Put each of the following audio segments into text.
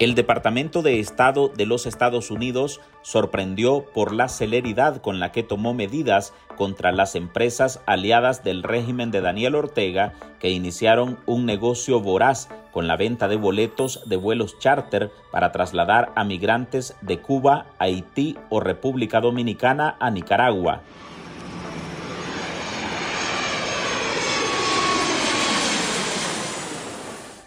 El Departamento de Estado de los Estados Unidos sorprendió por la celeridad con la que tomó medidas contra las empresas aliadas del régimen de Daniel Ortega que iniciaron un negocio voraz con la venta de boletos de vuelos charter para trasladar a migrantes de Cuba, Haití o República Dominicana a Nicaragua.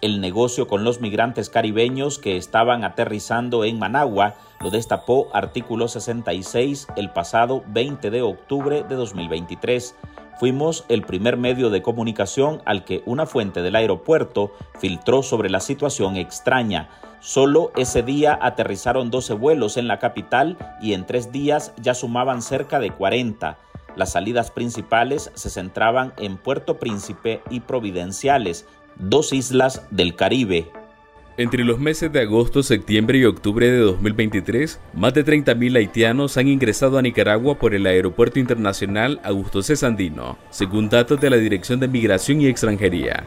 El negocio con los migrantes caribeños que estaban aterrizando en Managua, lo destapó artículo 66 el pasado 20 de octubre de 2023. Fuimos el primer medio de comunicación al que una fuente del aeropuerto filtró sobre la situación extraña. Solo ese día aterrizaron 12 vuelos en la capital y en tres días ya sumaban cerca de 40. Las salidas principales se centraban en Puerto Príncipe y Providenciales, dos islas del Caribe. Entre los meses de agosto, septiembre y octubre de 2023, más de 30.000 haitianos han ingresado a Nicaragua por el Aeropuerto Internacional Augusto C. Sandino, según datos de la Dirección de Migración y Extranjería.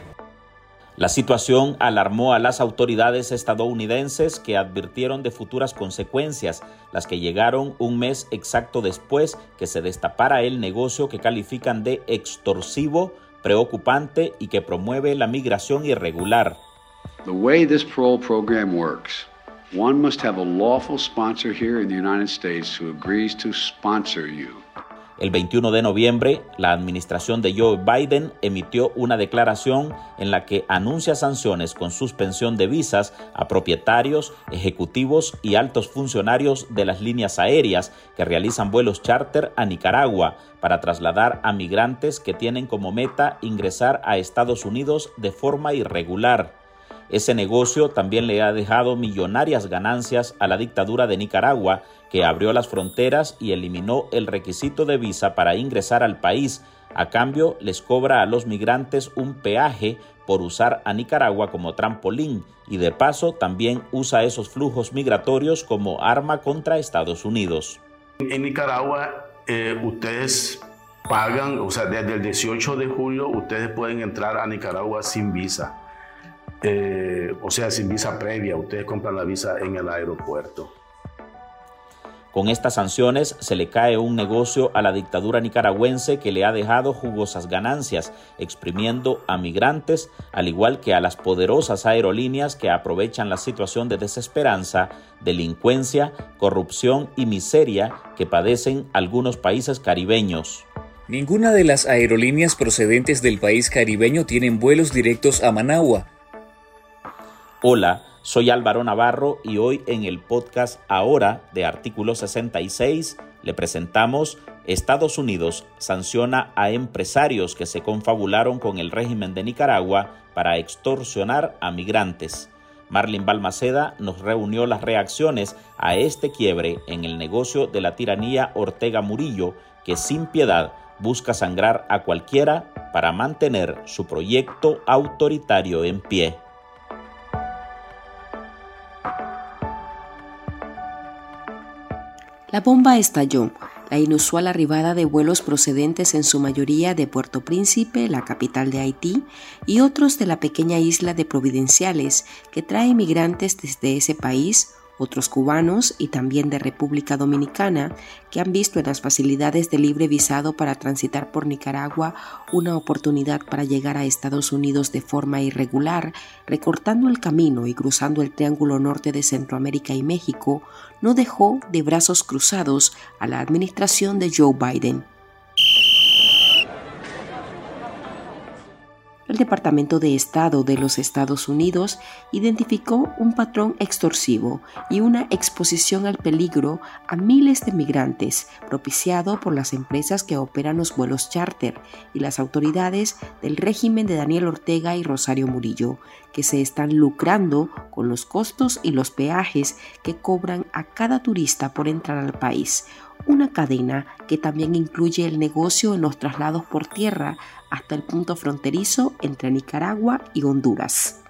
La situación alarmó a las autoridades estadounidenses que advirtieron de futuras consecuencias, las que llegaron un mes exacto después que se destapara el negocio que califican de extorsivo preocupante y que promueve la migración irregular. The way this parole program works, one must have a lawful sponsor here in the United States who agrees to sponsor you. El 21 de noviembre, la administración de Joe Biden emitió una declaración en la que anuncia sanciones con suspensión de visas a propietarios, ejecutivos y altos funcionarios de las líneas aéreas que realizan vuelos charter a Nicaragua para trasladar a migrantes que tienen como meta ingresar a Estados Unidos de forma irregular. Ese negocio también le ha dejado millonarias ganancias a la dictadura de Nicaragua, que abrió las fronteras y eliminó el requisito de visa para ingresar al país. A cambio, les cobra a los migrantes un peaje por usar a Nicaragua como trampolín y de paso también usa esos flujos migratorios como arma contra Estados Unidos. En Nicaragua, eh, ustedes pagan, o sea, desde el 18 de julio, ustedes pueden entrar a Nicaragua sin visa eh, o sea, sin visa previa, ustedes compran la visa en el aeropuerto. Con estas sanciones se le cae un negocio a la dictadura nicaragüense que le ha dejado jugosas ganancias, exprimiendo a migrantes, al igual que a las poderosas aerolíneas que aprovechan la situación de desesperanza, delincuencia, corrupción y miseria que padecen algunos países caribeños. Ninguna de las aerolíneas procedentes del país caribeño tienen vuelos directos a Managua Hola, soy Álvaro Navarro y hoy en el podcast Ahora de Artículo 66 le presentamos Estados Unidos sanciona a empresarios que se confabularon con el régimen de Nicaragua para extorsionar a migrantes. Marlin Balmaceda nos reunió las reacciones a este quiebre en el negocio de la tiranía Ortega Murillo que sin piedad busca sangrar a cualquiera para mantener su proyecto autoritario en pie. La bomba estalló, la inusual arribada de vuelos procedentes en su mayoría de Puerto Príncipe, la capital de Haití, y otros de la pequeña isla de Providenciales, que trae migrantes desde ese país otros cubanos y también de República Dominicana que han visto en las facilidades de libre visado para transitar por Nicaragua una oportunidad para llegar a Estados Unidos de forma irregular, recortando el camino y cruzando el Triángulo Norte de Centroamérica y México, no dejó de brazos cruzados a la administración de Joe Biden. El Departamento de Estado de los Estados Unidos identificó un patrón extorsivo y una exposición al peligro a miles de migrantes propiciado por las empresas que operan los vuelos charter y las autoridades del régimen de Daniel Ortega y Rosario Murillo, que se están lucrando con los costos y los peajes que cobran a cada turista por entrar al país, una cadena que también incluye el negocio en los traslados por tierra hasta el punto fronterizo entre Nicaragua y Honduras.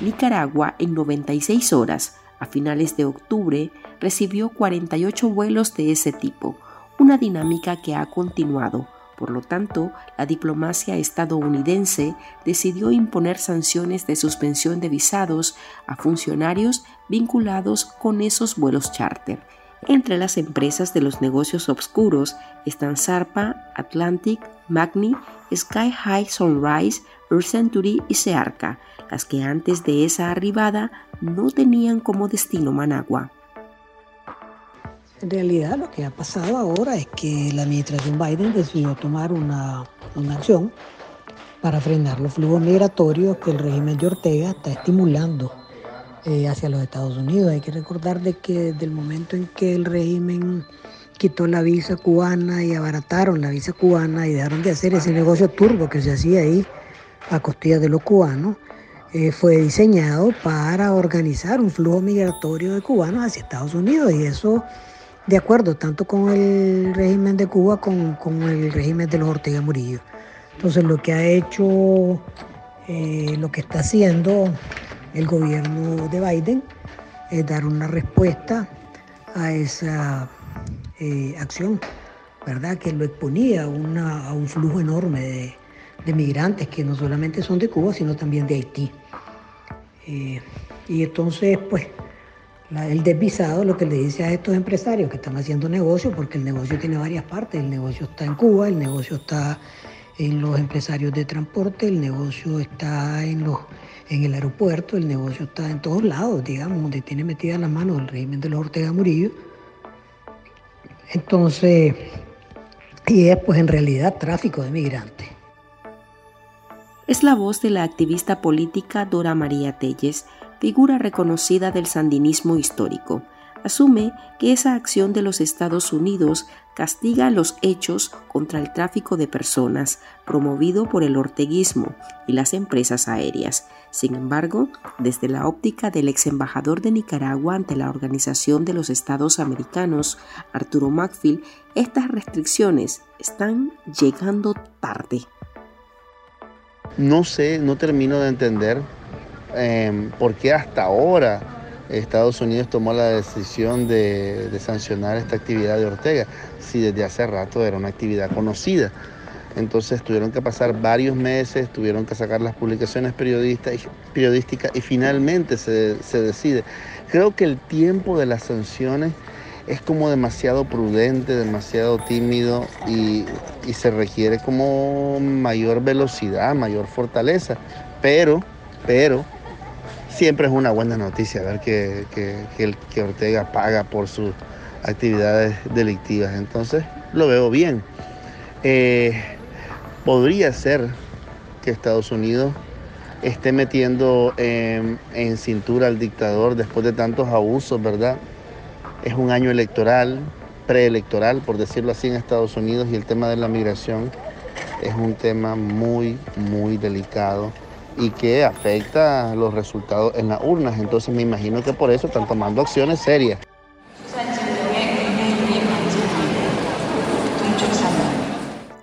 Nicaragua en 96 horas, a finales de octubre, recibió 48 vuelos de ese tipo, una dinámica que ha continuado. Por lo tanto, la diplomacia estadounidense decidió imponer sanciones de suspensión de visados a funcionarios vinculados con esos vuelos charter. Entre las empresas de los negocios obscuros están Zarpa, Atlantic, Magni, Sky High Sunrise, Earth Century y Searca, las que antes de esa arribada no tenían como destino Managua. En realidad lo que ha pasado ahora es que la administración Biden decidió tomar una, acción para frenar los flujos migratorios que el régimen de Ortega está estimulando eh, hacia los Estados Unidos. Hay que recordar de que desde el momento en que el régimen quitó la visa cubana y abarataron la visa cubana y dejaron de hacer ese negocio turbo que se hacía ahí a costillas de los cubanos, eh, fue diseñado para organizar un flujo migratorio de cubanos hacia Estados Unidos y eso de acuerdo tanto con el régimen de Cuba como con el régimen de los Ortega Murillo. Entonces lo que ha hecho, eh, lo que está haciendo el gobierno de Biden es dar una respuesta a esa eh, acción, ¿verdad? Que lo exponía a, un flujo enorme de, migrantes que no solamente son de Cuba, sino también de Haití. Eh, y entonces, pues, el desvisado lo que le dice a estos empresarios que están haciendo negocio, porque el negocio tiene varias partes, el negocio está en Cuba, el negocio está en los empresarios de transporte, el negocio está en, los, en el aeropuerto, el negocio está en todos lados, digamos, donde tiene metida la mano el régimen de los Ortega Murillo. Entonces, y es pues en realidad tráfico de migrantes. Es la voz de la activista política Dora María Telles, figura reconocida del sandinismo histórico, asume que esa acción de los Estados Unidos castiga los hechos contra el tráfico de personas promovido por el orteguismo y las empresas aéreas. Sin embargo, desde la óptica del ex embajador de Nicaragua ante la Organización de los Estados Americanos, Arturo Macfield, estas restricciones están llegando tarde. No sé, no termino de entender Em, por qué hasta ahora Estados Unidos tomó la decisión de, sancionar esta actividad de Ortega, si desde hace rato era una actividad conocida. Entonces tuvieron que pasar varios meses, tuvieron que sacar las publicaciones periodísticas y finalmente se, decide. Creo que el tiempo de las sanciones es como demasiado prudente, demasiado tímido y, y se requiere como mayor velocidad, mayor fortaleza. Pero, pero siempre es una buena noticia ver que, que, Ortega paga por sus actividades delictivas. Entonces lo veo bien. Eh, podría ser que Estados Unidos esté metiendo en, en cintura al dictador después de tantos abusos, ¿verdad? Es un año electoral, preelectoral, por decirlo así, en Estados Unidos y el tema de la migración es un tema muy, muy delicado y que afecta los resultados en las urnas. Entonces me imagino que por eso están tomando acciones serias.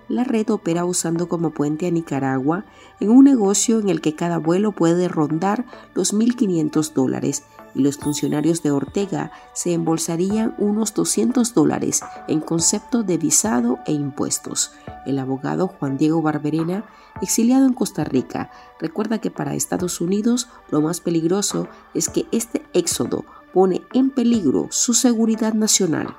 La red opera usando como puente a Nicaragua en un negocio en el que cada vuelo puede rondar los 1.500 dólares y los funcionarios de Ortega se embolsarían unos 200 dólares en concepto de visado e impuestos. El abogado Juan Diego Barberena, exiliado en Costa Rica, recuerda que para Estados Unidos lo más peligroso es que este éxodo pone en peligro su seguridad nacional.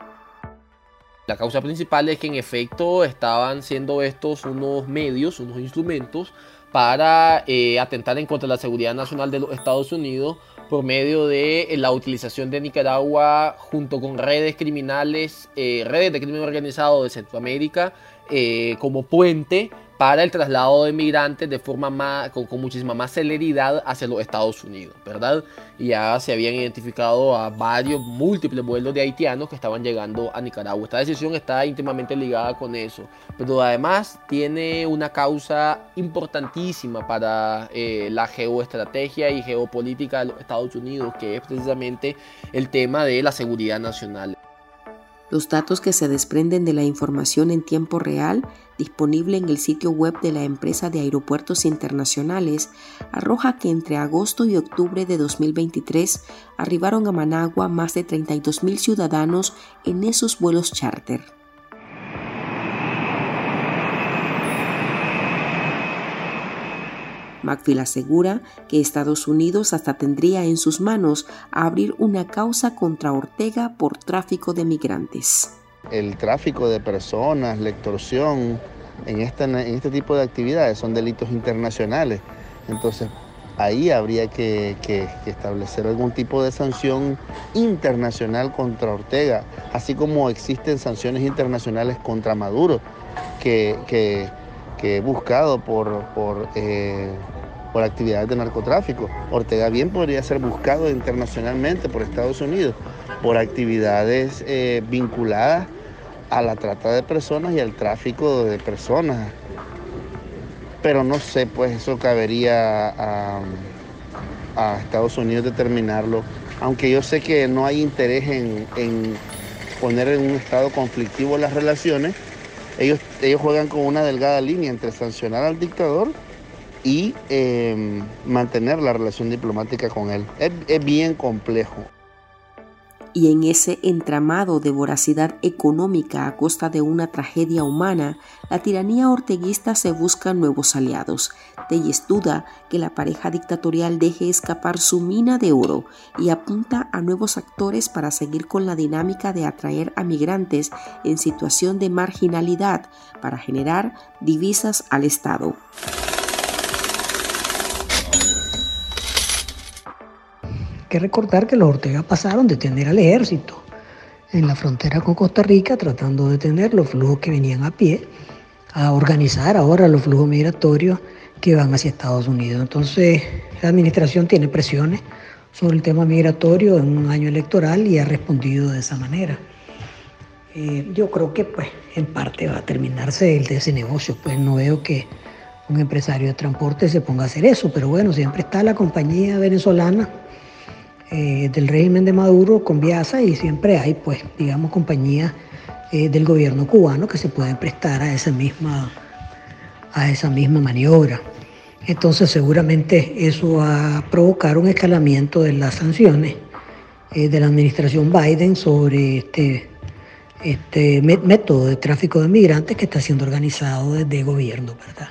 La causa principal es que en efecto estaban siendo estos unos medios, unos instrumentos para eh, atentar en contra de la seguridad nacional de los Estados Unidos por medio de eh, la utilización de Nicaragua junto con redes criminales, eh, redes de crimen organizado de Centroamérica, como puente para el traslado de migrantes de forma más, con, muchísima más celeridad hacia los Estados Unidos, ¿verdad? Y ya se habían identificado a varios, múltiples vuelos de haitianos que estaban llegando a Nicaragua. Esta decisión está íntimamente ligada con eso, pero además tiene una causa importantísima para eh, la geoestrategia y geopolítica de los Estados Unidos, que es precisamente el tema de la seguridad nacional. Los datos que se desprenden de la información en tiempo real disponible en el sitio web de la empresa de aeropuertos internacionales arroja que entre agosto y octubre de 2023 arribaron a Managua más de 32.000 ciudadanos en esos vuelos charter. Macfield asegura que Estados Unidos hasta tendría en sus manos abrir una causa contra Ortega por tráfico de migrantes. El tráfico de personas, la extorsión, en, este tipo de actividades son delitos internacionales. Entonces, ahí habría que, establecer algún tipo de sanción internacional contra Ortega, así como existen sanciones internacionales contra Maduro, que, he buscado por, por eh, por actividades de narcotráfico. Ortega bien podría ser buscado internacionalmente por Estados Unidos por actividades eh, vinculadas a la trata de personas y al tráfico de personas. Pero no sé, pues eso cabería a, Estados Unidos determinarlo. Aunque yo sé que no hay interés en, en poner en un estado conflictivo las relaciones, ellos, ellos juegan con una delgada línea entre sancionar al dictador y em, mantener la relación diplomática con él. Es, bien complejo. Y en ese entramado de voracidad económica a costa de una tragedia humana, la tiranía orteguista se busca nuevos aliados. Telles duda que la pareja dictatorial deje escapar su mina de oro y apunta a nuevos actores para seguir con la dinámica de atraer a migrantes en situación de marginalidad para generar divisas al Estado. Que recordar que los Ortega pasaron de tener al ejército en la frontera con Costa Rica tratando de tener los flujos que venían a pie a organizar ahora los flujos migratorios que van hacia Estados Unidos. Entonces la administración tiene presiones sobre el tema migratorio en un año electoral y ha respondido de esa manera. Eh, yo creo que pues en parte va a terminarse el de ese negocio, pues no veo que un empresario de transporte se ponga a hacer eso, pero bueno, siempre está la compañía venezolana eh, del régimen de Maduro con Viasa y siempre hay, pues, digamos, compañías eh, del gobierno cubano que se pueden prestar a esa misma, a esa misma maniobra. Entonces seguramente eso va a provocar un escalamiento de las sanciones eh, de la administración Biden sobre este, este método de tráfico de migrantes que está siendo organizado desde el gobierno, ¿verdad?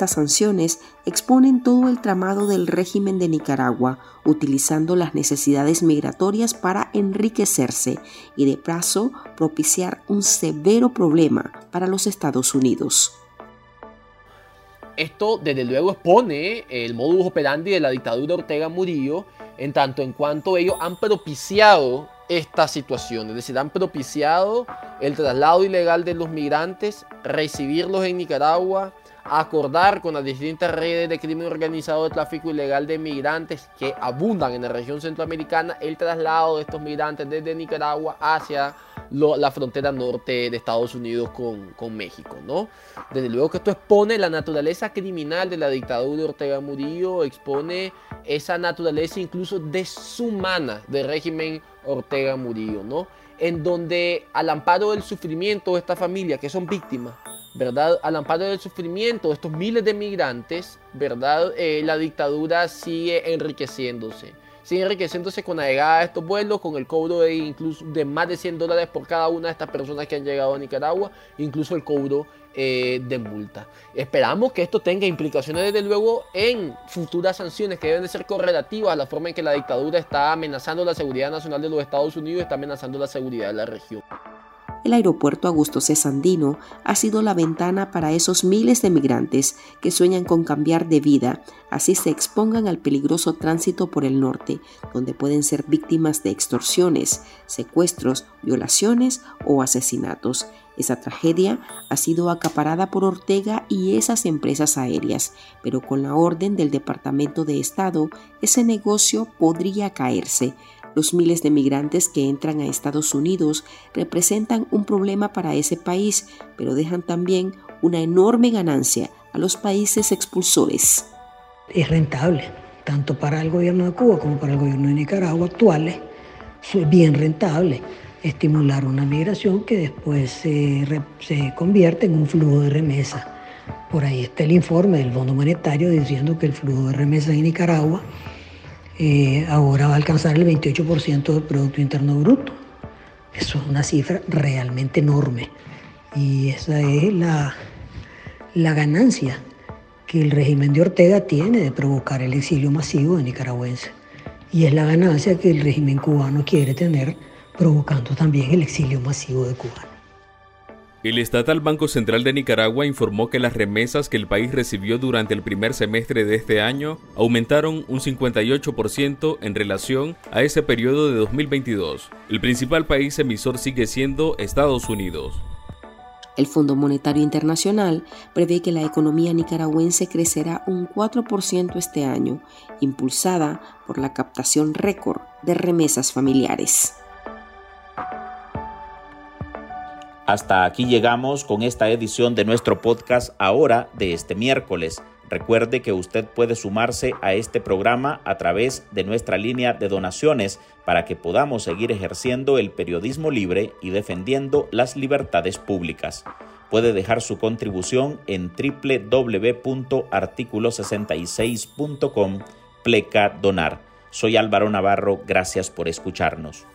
Estas sanciones exponen todo el tramado del régimen de Nicaragua, utilizando las necesidades migratorias para enriquecerse y de paso propiciar un severo problema para los Estados Unidos. Esto desde luego expone el modus operandi de la dictadura Ortega Murillo en tanto en cuanto ellos han propiciado esta situación, es decir, han propiciado el traslado ilegal de los migrantes, recibirlos en Nicaragua, acordar con las distintas redes de crimen organizado de tráfico ilegal de migrantes que abundan en la región centroamericana el traslado de estos migrantes desde Nicaragua hacia la frontera norte de Estados Unidos con, con, México, ¿no? Desde luego que esto expone la naturaleza criminal de la dictadura de Ortega Murillo, expone esa naturaleza incluso deshumana del régimen Ortega Murillo, ¿no? En donde al amparo del sufrimiento de esta familia, que son víctimas, ¿verdad? Al amparo del sufrimiento de estos miles de migrantes, ¿verdad? Eh, la dictadura sigue enriqueciéndose sigue enriqueciéndose con la llegada de estos vuelos, con el cobro de incluso de más de 100 dólares por cada una de estas personas que han llegado a Nicaragua, incluso el cobro eh, de multa. Esperamos que esto tenga implicaciones desde luego en futuras sanciones que deben de ser correlativas a la forma en que la dictadura está amenazando la seguridad nacional de los Estados Unidos, está amenazando la seguridad de la región. El aeropuerto Augusto C. Sandino ha sido la ventana para esos miles de migrantes que sueñan con cambiar de vida, así se expongan al peligroso tránsito por el norte, donde pueden ser víctimas de extorsiones, secuestros, violaciones o asesinatos. Esa tragedia ha sido acaparada por Ortega y esas empresas aéreas, pero con la orden del Departamento de Estado, ese negocio podría caerse los miles de migrantes que entran a Estados Unidos representan un problema para ese país, pero dejan también una enorme ganancia a los países expulsores. Es rentable, tanto para el gobierno de Cuba como para el gobierno de Nicaragua actuales. Es bien rentable estimular una migración que después se, se convierte en un flujo de remesa. Por ahí está el informe del Fondo Monetario diciendo que el flujo de remesas en Nicaragua eh, ahora va a alcanzar el 28% del Producto Interno Bruto. Eso es una cifra realmente enorme. Y esa es la, la ganancia que el régimen de Ortega tiene de provocar el exilio masivo de nicaragüenses. Y es la ganancia que el régimen cubano quiere tener provocando también el exilio masivo de cubanos. El estatal Banco Central de Nicaragua informó que las remesas que el país recibió durante el primer semestre de este año aumentaron un 58% en relación a ese periodo de 2022. El principal país emisor sigue siendo Estados Unidos. El Fondo Monetario Internacional prevé que la economía nicaragüense crecerá un 4% este año, impulsada por la captación récord de remesas familiares. Hasta aquí llegamos con esta edición de nuestro podcast ahora de este miércoles. Recuerde que usted puede sumarse a este programa a través de nuestra línea de donaciones para que podamos seguir ejerciendo el periodismo libre y defendiendo las libertades públicas. Puede dejar su contribución en www.articulo66.com pleca donar. Soy Álvaro Navarro, gracias por escucharnos.